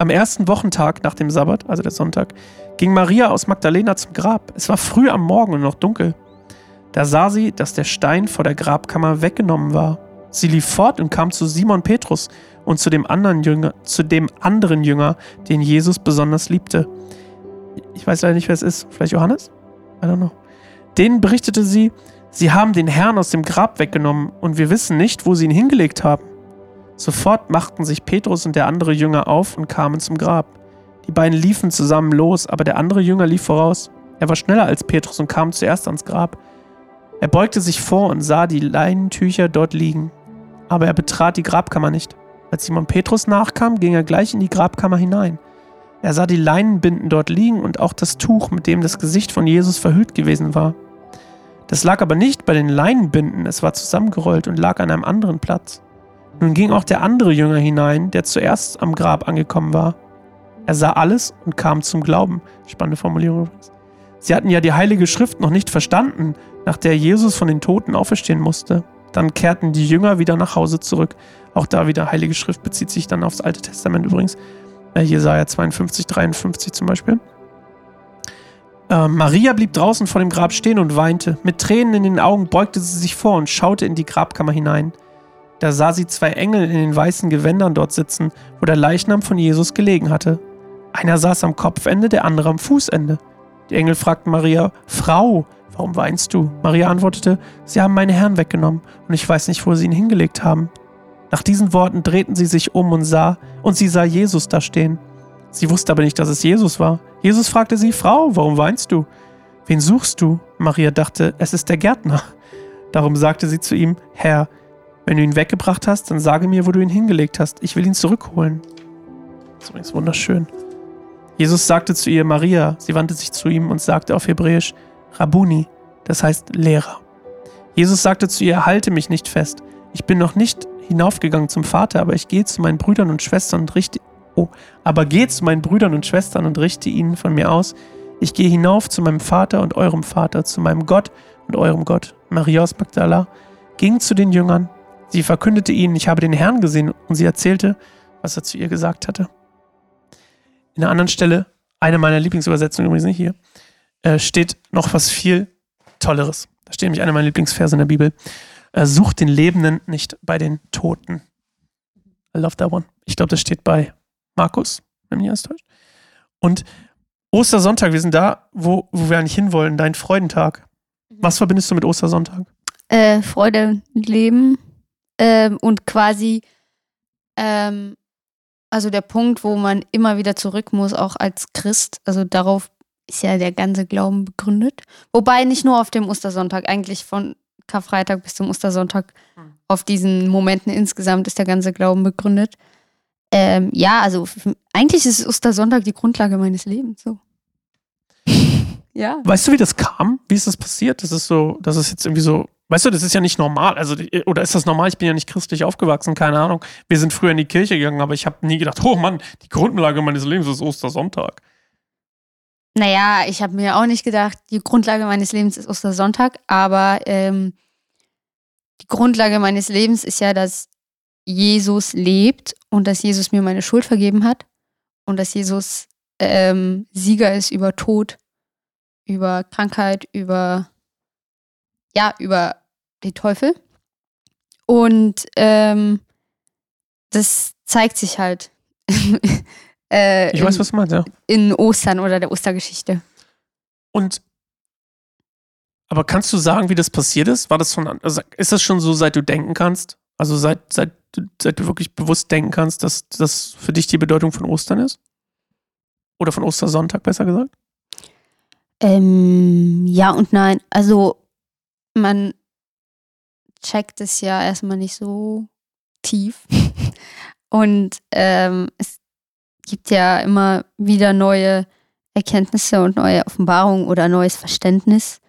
Am ersten Wochentag nach dem Sabbat, also der Sonntag, ging Maria aus Magdalena zum Grab. Es war früh am Morgen und noch dunkel. Da sah sie, dass der Stein vor der Grabkammer weggenommen war. Sie lief fort und kam zu Simon Petrus und zu dem anderen Jünger, zu dem anderen Jünger, den Jesus besonders liebte. Ich weiß leider nicht, wer es ist. Vielleicht Johannes? I don't know. Denen berichtete sie, sie haben den Herrn aus dem Grab weggenommen und wir wissen nicht, wo sie ihn hingelegt haben. Sofort machten sich Petrus und der andere Jünger auf und kamen zum Grab. Die beiden liefen zusammen los, aber der andere Jünger lief voraus. Er war schneller als Petrus und kam zuerst ans Grab. Er beugte sich vor und sah die Leinentücher dort liegen. Aber er betrat die Grabkammer nicht. Als Simon Petrus nachkam, ging er gleich in die Grabkammer hinein. Er sah die Leinenbinden dort liegen und auch das Tuch, mit dem das Gesicht von Jesus verhüllt gewesen war. Das lag aber nicht bei den Leinenbinden, es war zusammengerollt und lag an einem anderen Platz. Nun ging auch der andere Jünger hinein, der zuerst am Grab angekommen war. Er sah alles und kam zum Glauben. Spannende Formulierung übrigens. Sie hatten ja die Heilige Schrift noch nicht verstanden, nach der Jesus von den Toten auferstehen musste. Dann kehrten die Jünger wieder nach Hause zurück. Auch da wieder Heilige Schrift bezieht sich dann aufs Alte Testament übrigens. Äh, Jesaja 52, 53 zum Beispiel. Äh, Maria blieb draußen vor dem Grab stehen und weinte. Mit Tränen in den Augen beugte sie sich vor und schaute in die Grabkammer hinein. Da sah sie zwei Engel in den weißen Gewändern dort sitzen, wo der Leichnam von Jesus gelegen hatte. Einer saß am Kopfende, der andere am Fußende. Die Engel fragten Maria, Frau, warum weinst du? Maria antwortete, Sie haben meinen Herrn weggenommen und ich weiß nicht, wo sie ihn hingelegt haben. Nach diesen Worten drehten sie sich um und sah, und sie sah Jesus da stehen. Sie wusste aber nicht, dass es Jesus war. Jesus fragte sie, Frau, warum weinst du? Wen suchst du? Maria dachte, es ist der Gärtner. Darum sagte sie zu ihm, Herr, wenn du ihn weggebracht hast, dann sage mir, wo du ihn hingelegt hast. Ich will ihn zurückholen. Das ist übrigens wunderschön. Jesus sagte zu ihr, Maria. Sie wandte sich zu ihm und sagte auf Hebräisch, Rabuni, das heißt Lehrer. Jesus sagte zu ihr, halte mich nicht fest. Ich bin noch nicht hinaufgegangen zum Vater, aber ich gehe zu meinen Brüdern und Schwestern und richte. Oh, aber gehe zu meinen Brüdern und Schwestern und richte ihnen von mir aus. Ich gehe hinauf zu meinem Vater und eurem Vater, zu meinem Gott und eurem Gott. Maria aus Magdala ging zu den Jüngern. Sie verkündete ihnen, ich habe den Herrn gesehen, und sie erzählte, was er zu ihr gesagt hatte. In einer anderen Stelle, eine meiner Lieblingsübersetzungen übrigens nicht hier, äh, steht noch was viel Tolleres. Da steht nämlich eine meiner Lieblingsverse in der Bibel. Äh, sucht den Lebenden nicht bei den Toten. I love that one. Ich glaube, das steht bei Markus, wenn mich alles täuscht. Und Ostersonntag, wir sind da, wo, wo wir eigentlich hinwollen, dein Freudentag. Was verbindest du mit Ostersonntag? Äh, Freude, Leben ähm, und quasi ähm, also der Punkt, wo man immer wieder zurück muss, auch als Christ. Also darauf ist ja der ganze Glauben begründet. Wobei nicht nur auf dem Ostersonntag, eigentlich von Karfreitag bis zum Ostersonntag, auf diesen Momenten insgesamt ist der ganze Glauben begründet. Ähm, ja, also eigentlich ist Ostersonntag die Grundlage meines Lebens. So. ja. Weißt du, wie das kam? Wie ist das passiert? Das ist so, das ist jetzt irgendwie so, weißt du, das ist ja nicht normal. Also, oder ist das normal? Ich bin ja nicht christlich aufgewachsen, keine Ahnung. Wir sind früher in die Kirche gegangen, aber ich habe nie gedacht, oh Mann, die Grundlage meines Lebens ist Ostersonntag. Naja, ich habe mir auch nicht gedacht, die Grundlage meines Lebens ist Ostersonntag, aber ähm, die Grundlage meines Lebens ist ja, dass Jesus lebt und dass Jesus mir meine Schuld vergeben hat und dass Jesus ähm, Sieger ist über Tod, über Krankheit, über ja, über den Teufel. Und ähm, das zeigt sich halt äh, Ich weiß, was du meinst, ja. in Ostern oder der Ostergeschichte. Und aber kannst du sagen, wie das passiert ist? War das von, also ist das schon so, seit du denken kannst? Also seit, seit, du- seit du wirklich bewusst denken kannst, dass das für dich die Bedeutung von Ostern ist? Oder von Ostersonntag, besser gesagt? Ähm, ja und nein. Also man checkt es ja erstmal nicht so tief. Und ähm, es gibt ja immer wieder neue Erkenntnisse und neue Offenbarungen oder neues Verständnis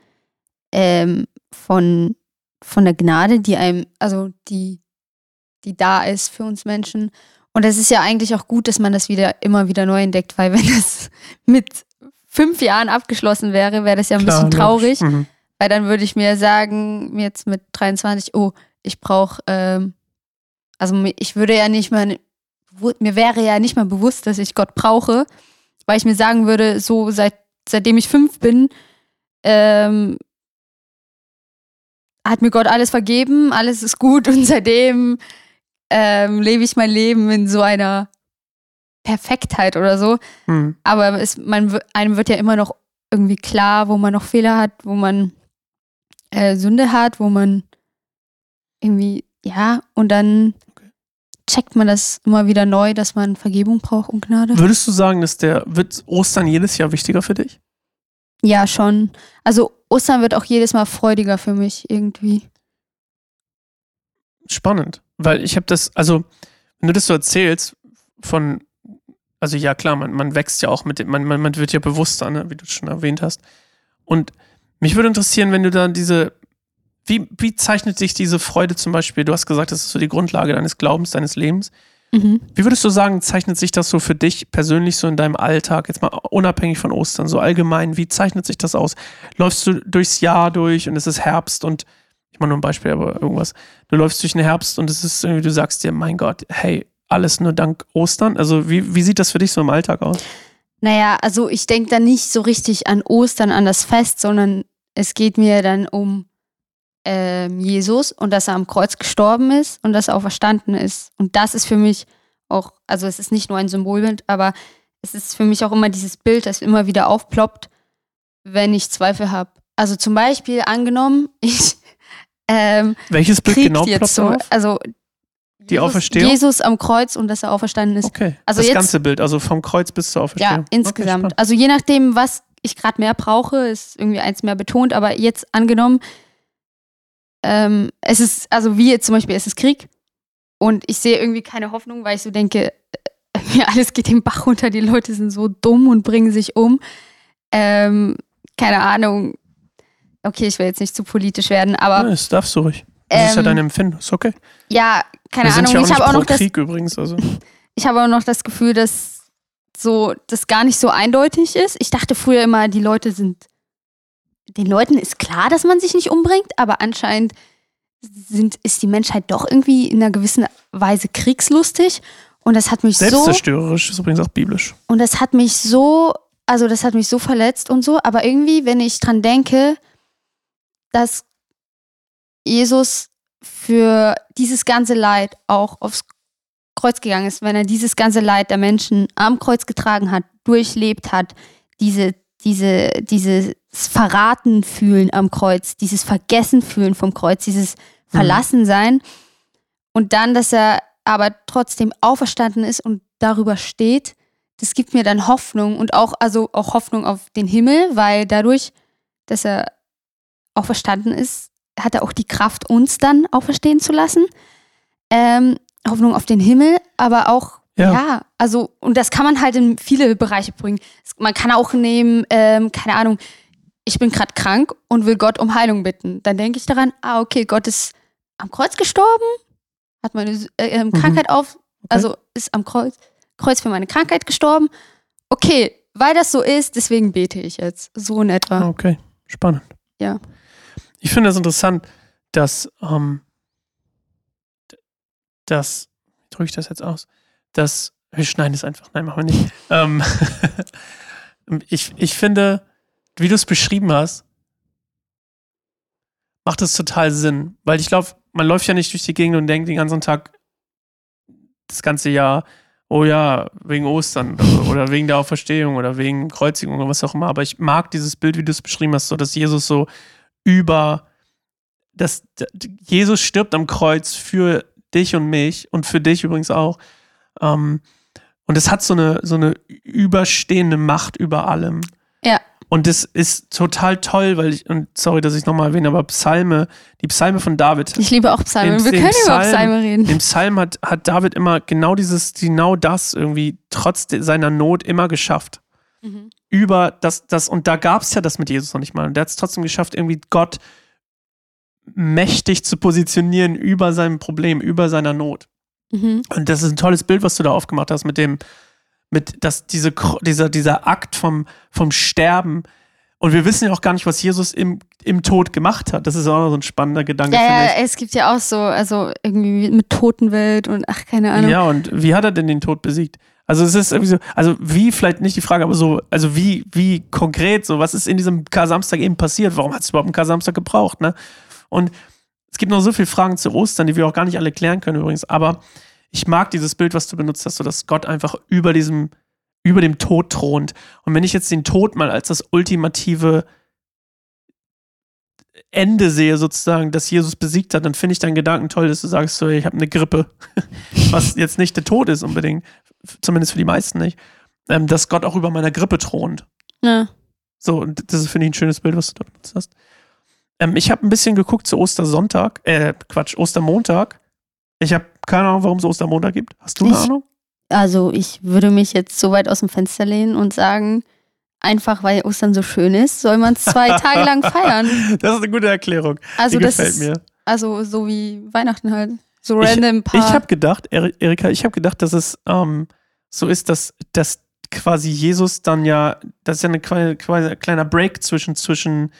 ähm, von, von der Gnade, die einem, also die, die da ist für uns Menschen. Und es ist ja eigentlich auch gut, dass man das wieder immer wieder neu entdeckt, weil wenn es mit fünf Jahren abgeschlossen wäre, wäre das ja ein Klar, bisschen traurig. Mhm. Weil dann würde ich mir sagen, jetzt mit 23, oh, ich brauche, ähm, also ich würde ja nicht mal, mir wäre ja nicht mal bewusst, dass ich Gott brauche, weil ich mir sagen würde, so seit, seitdem ich fünf bin, ähm, hat mir Gott alles vergeben, alles ist gut und seitdem ähm, lebe ich mein Leben in so einer Perfektheit oder so. Mhm. Aber es, man, einem wird ja immer noch irgendwie klar, wo man noch Fehler hat, wo man äh, Sünde hat, wo man irgendwie, ja, und dann checkt man das immer wieder neu, dass man Vergebung braucht und Gnade. Würdest du sagen, dass der, wird Ostern jedes Jahr wichtiger für dich? Ja, schon. Also Ostern wird auch jedes Mal freudiger für mich irgendwie. Spannend, weil ich habe das, also wenn du das so erzählst von, also ja klar, man, man wächst ja auch mit dem, man, man, man wird ja bewusster, ne, wie du schon erwähnt hast. Und mich würde interessieren, wenn du da diese, wie, wie zeichnet sich diese Freude zum Beispiel, du hast gesagt, das ist so die Grundlage deines Glaubens, deines Lebens. Mhm. Wie würdest du sagen, zeichnet sich das so für dich persönlich so in deinem Alltag, jetzt mal unabhängig von Ostern, so allgemein, wie zeichnet sich das aus? Läufst du durchs Jahr durch und es ist Herbst und, ich mache nur ein Beispiel, aber irgendwas, du läufst durch den Herbst und es ist irgendwie, du sagst dir, mein Gott, hey, alles nur dank Ostern? Also wie, wie sieht das für dich so im Alltag aus? Naja, also ich denke da nicht so richtig an Ostern, an das Fest, sondern es geht mir dann um ähm, Jesus und dass er am Kreuz gestorben ist und dass er auch verstanden ist. Und das ist für mich auch, also es ist nicht nur ein Symbolbild, aber es ist für mich auch immer dieses Bild, das immer wieder aufploppt, wenn ich Zweifel habe. Also zum Beispiel angenommen, ich ähm, Welches Bild genau ploppt jetzt so, also Die Jesus, Auferstehung? Jesus am Kreuz und dass er auferstanden ist. Okay, Also das jetzt- ganze Bild, also vom Kreuz bis zur Auferstehung. Ja, insgesamt. Okay, also je nachdem, was ich gerade mehr brauche, ist irgendwie eins mehr betont, aber jetzt angenommen, ähm, es ist, also wie jetzt zum Beispiel, es ist Krieg und ich sehe irgendwie keine Hoffnung, weil ich so denke, äh, ja, alles geht den Bach runter, die Leute sind so dumm und bringen sich um. Ähm, keine Ahnung. Okay, ich will jetzt nicht zu politisch werden, aber Ja, das darfst du ruhig. Das ist ja ähm, dein Empfinden, ist okay. ja, keine Wir Ahnung. ich habe auch noch das Krieg übrigens, also. ich habe auch noch das Gefühl, dass so das gar nicht so eindeutig ist. Ich dachte früher immer, die Leute sind, den Leuten ist klar, dass man sich nicht umbringt, aber anscheinend sind, ist die Menschheit doch irgendwie in einer gewissen Weise kriegslustig. Und das hat mich so, Selbstzerstörerisch ist übrigens auch biblisch. und das hat mich so, also das hat mich so verletzt und so. Aber irgendwie, wenn ich dran denke, dass Jesus für dieses ganze Leid auch aufs Kreuz gegangen ist, wenn er dieses ganze Leid der Menschen am Kreuz getragen hat, durchlebt hat, diese, diese, dieses Verraten fühlen am Kreuz, dieses Vergessen fühlen vom Kreuz, dieses Verlassen sein und dann, dass er aber trotzdem auferstanden ist und darüber steht, das gibt mir dann Hoffnung und auch, also auch Hoffnung auf den Himmel, weil dadurch, dass er auferstanden ist, hat er auch die Kraft, uns dann auferstehen zu lassen. Ähm, Hoffnung auf den Himmel, aber auch, Ja. ja. also, und das kann man halt in viele Bereiche bringen. Man kann auch nehmen, ähm, keine Ahnung, ich bin gerade krank und will Gott um Heilung bitten. Dann denke ich daran, ah, okay, Gott ist am Kreuz gestorben, hat meine äh, ähm, Mhm. Krankheit auf, also ist am Kreuz, Kreuz für meine Krankheit gestorben. Okay, weil das so ist, deswegen bete ich jetzt. So in etwa. Okay, spannend. Ja. Ich finde das interessant, dass, ähm, dass drücke ich das jetzt aus? Dass, wir schneiden es einfach, nein, machen wir nicht. ähm, ich, ich finde, wie du es beschrieben hast, macht es total Sinn. Weil ich glaube, man läuft ja nicht durch die Gegend und denkt den ganzen Tag, das ganze Jahr, oh ja, wegen Ostern oder, oder wegen der Auferstehung oder wegen Kreuzigung oder was auch immer. Aber ich mag dieses Bild, wie du es beschrieben hast, so dass Jesus so über, dass Jesus stirbt am Kreuz für dich und mich und für dich übrigens auch. Ähm, und es hat so eine, so eine überstehende Macht über allem. Ja. Und das ist total toll, weil ich, und sorry, dass ich nochmal erwähne, aber Psalme, die Psalme von David. Ich liebe auch Psalme. Im- Wir können über Psalm- Psalme reden. Im Psalm hat, hat David immer genau dieses, genau das irgendwie trotz seiner Not immer geschafft. Mhm. Über das, das, und da gab es ja das mit Jesus noch nicht mal. Und der hat es trotzdem geschafft, irgendwie Gott mächtig zu positionieren über seinem Problem, über seiner Not. Mhm. Und das ist ein tolles Bild, was du da aufgemacht hast mit dem, mit dass diese, dieser, dieser Akt vom, vom Sterben. Und wir wissen ja auch gar nicht, was Jesus im, im Tod gemacht hat. Das ist auch noch so ein spannender Gedanke, Ja, ja, es gibt ja auch so, also irgendwie mit Totenwelt und ach, keine. Ahnung. Ja, und wie hat er denn den Tod besiegt? Also es ist irgendwie so, also wie, vielleicht nicht die Frage, aber so, also wie, wie konkret, so, was ist in diesem Kar-Samstag eben passiert? Warum hat es überhaupt einen Kar-Samstag gebraucht, ne? Und es gibt noch so viele Fragen zu Ostern, die wir auch gar nicht alle klären können übrigens, aber ich mag dieses Bild, was du benutzt hast, so dass Gott einfach über diesem, über dem Tod thront. Und wenn ich jetzt den Tod mal als das ultimative Ende sehe, sozusagen, dass Jesus besiegt hat, dann finde ich deinen Gedanken toll, dass du sagst, so, ich habe eine Grippe, was jetzt nicht der Tod ist unbedingt, zumindest für die meisten nicht, ähm, dass Gott auch über meiner Grippe thront. Ja. So, und das ist, finde ich, ein schönes Bild, was du da benutzt hast. Ähm, ich habe ein bisschen geguckt zu Ostersonntag, äh, Quatsch, Ostermontag. Ich habe keine Ahnung, warum es Ostermontag gibt. Hast du eine Ich- Ahnung? Also ich würde mich jetzt so weit aus dem Fenster lehnen und sagen, einfach weil Ostern so schön ist, soll man es zwei Tage lang feiern. Das ist eine gute Erklärung. Also Die das gefällt ist, mir. also so wie Weihnachten halt. So Ich- random paar. Ich habe gedacht, Eri- Erika, ich habe gedacht, dass es ähm, so ist, dass, dass quasi Jesus dann ja, das ist ja eine kleine, quasi ein kleiner Break zwischen, zwischen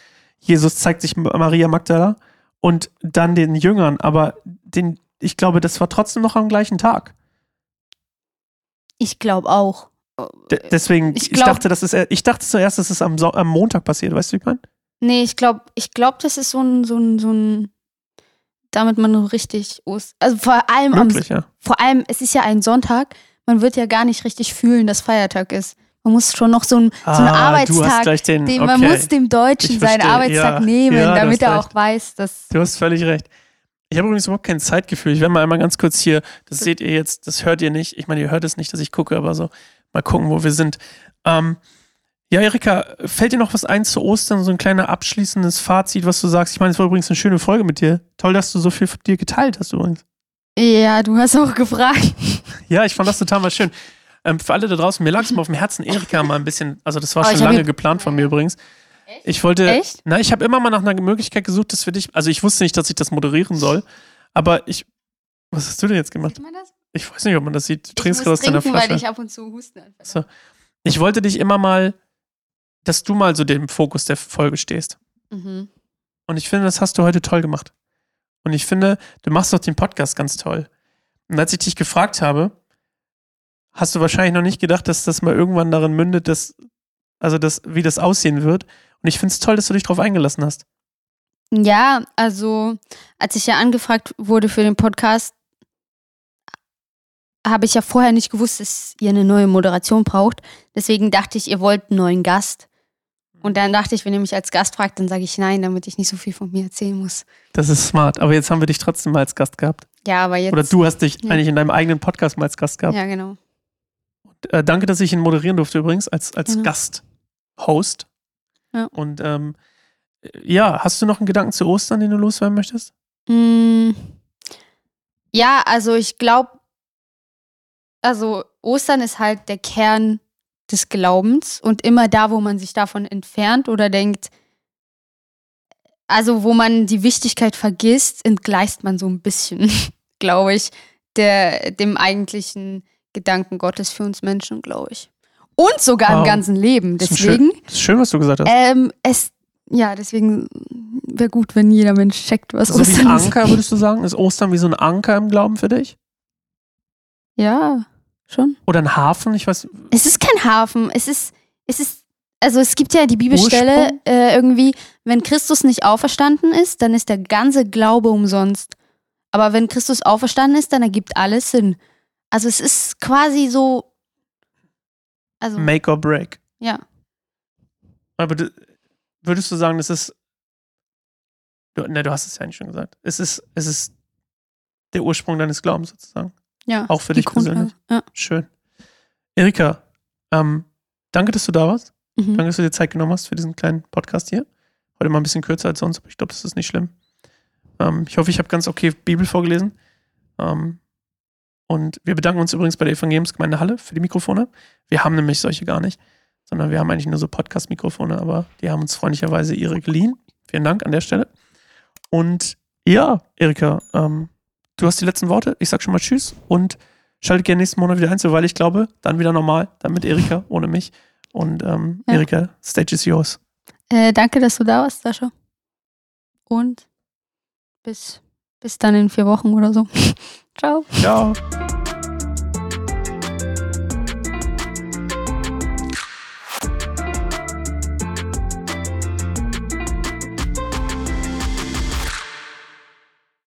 Jesus zeigt sich Maria Magdala und dann den Jüngern, aber den, ich glaube, das war trotzdem noch am gleichen Tag. ich glaube auch. D deswegen, Ich ich, glaub- dachte, das ist, ich dachte zuerst, dass es am, so am Montag passiert, weißt du, wie ich meine? Nee, ich glaube, ich glaube, das ist so ein, so ein, so ein, damit man so richtig Ost also vor allem am, Möglich, ja. vor allem, es ist ja ein Sonntag, man wird ja gar nicht richtig fühlen, dass Feiertag ist. Man muss schon noch so ein, so einen Ah, du hast Arbeitstag, gleich den, den, okay. man muss dem Deutschen seinen Arbeitstag ja. nehmen, Ja, damit er recht. auch weiß, dass Du hast völlig recht. Ich habe übrigens überhaupt kein Zeitgefühl. Ich werde mal einmal ganz kurz hier, das seht ihr jetzt, das hört ihr nicht. Ich meine, ihr hört es nicht, dass ich gucke, aber so mal gucken, wo wir sind. Ähm, ja, Erika, fällt dir noch was ein zu Ostern, so ein kleiner abschließendes Fazit, was du sagst? Ich meine, es war übrigens eine schöne Folge mit dir. Toll, dass du so viel von dir geteilt hast übrigens. Ja, du hast auch gefragt. Ja, ich fand das total mal schön. Ähm, für alle da draußen, mir lag es mal auf dem Herzen, Erika mal ein bisschen, also das war Aber schon lange geplant von mir übrigens. Ich wollte, Echt? na, ich habe immer mal nach einer Möglichkeit gesucht, das für dich, also ich wusste nicht, dass ich das moderieren soll, aber ich, was hast du denn jetzt gemacht? Ich weiß nicht, ob man das sieht. Du Ich trinkst gerade aus deiner trinken, weil Flasche. ich ab und zu husten. einfach. So. Ich wollte dich immer mal, dass du mal so dem Fokus der Folge stehst. Mhm. Und ich finde, das hast du heute toll gemacht. Und ich finde, du machst doch den Podcast ganz toll. Und als ich dich gefragt habe, hast du wahrscheinlich noch nicht gedacht, dass das mal irgendwann darin mündet, dass, also das, wie das aussehen wird. Und ich finde es toll, dass du dich darauf eingelassen hast. Ja, also als ich ja angefragt wurde für den Podcast, habe ich ja vorher nicht gewusst, dass ihr eine neue Moderation braucht. Deswegen dachte ich, ihr wollt einen neuen Gast. Und dann dachte ich, wenn ihr mich als Gast fragt, dann sage ich nein, damit ich nicht so viel von mir erzählen muss. Das ist smart. Aber jetzt haben wir dich trotzdem mal als Gast gehabt. Ja, aber jetzt. Oder du hast dich Ja. eigentlich in deinem eigenen Podcast mal als Gast gehabt. Ja, genau. Äh, danke, dass ich ihn moderieren durfte übrigens, als, als Gerne. Gast-Host. Ja. Und ähm, ja, hast du noch einen Gedanken zu Ostern, den du loswerden möchtest? Mm, ja, also ich glaube, also Ostern ist halt der Kern des Glaubens und immer da, wo man sich davon entfernt oder denkt, also wo man die Wichtigkeit vergisst, entgleist man so ein bisschen, glaube ich, der, dem eigentlichen Gedanken Gottes für uns Menschen, glaube ich. Und sogar im Wow. ganzen Leben. Das ist Deswegen, Schön, das ist schön, was du gesagt hast. ähm, es, ja, deswegen wäre gut, wenn jeder Mensch checkt, was so wie ein Ostern ist. Anker, würdest du sagen? Ist Ostern wie so ein Anker im Glauben für dich? Ja, schon. Oder ein Hafen? Ich weiß. Es ist kein Hafen. Es ist, es ist, also es gibt ja die Bibelstelle äh, irgendwie, wenn Christus nicht auferstanden ist, dann ist der ganze Glaube umsonst. Aber wenn Christus auferstanden ist, dann ergibt alles Sinn. Also es ist quasi so, also Make or break. ja, Aber du, würdest du sagen, das ist. Du, ne, du hast es ja eigentlich schon gesagt. Es ist, es ist der Ursprung deines Glaubens sozusagen. ja. Auch für die dich persönlich. Grundlage. Ja. Schön. Erika, ähm, danke, dass du da warst. Mhm. Danke, dass du dir Zeit genommen hast für diesen kleinen Podcast hier. Heute mal ein bisschen kürzer als sonst, aber ich glaube, das ist nicht schlimm. Ähm, ich hoffe, ich habe ganz okay Bibel vorgelesen. Ähm, und wir bedanken uns übrigens bei der Evangeliumsgemeinde Halle für die Mikrofone. Wir haben nämlich solche gar nicht, sondern wir haben eigentlich nur so Podcast-Mikrofone, aber die haben uns freundlicherweise ihre geliehen. Vielen Dank an der Stelle. Und ja, Erika, ähm, du hast die letzten Worte. Ich sag schon mal Tschüss und schaltet gerne nächsten Monat wieder ein, so weil ich glaube, dann wieder normal, dann mit Erika, ohne mich. Und ähm, Ja. Erika, stage is yours. Äh, danke, dass du da warst, Sascha. Und bis, bis dann in vier Wochen oder so. Ciao. Ciao.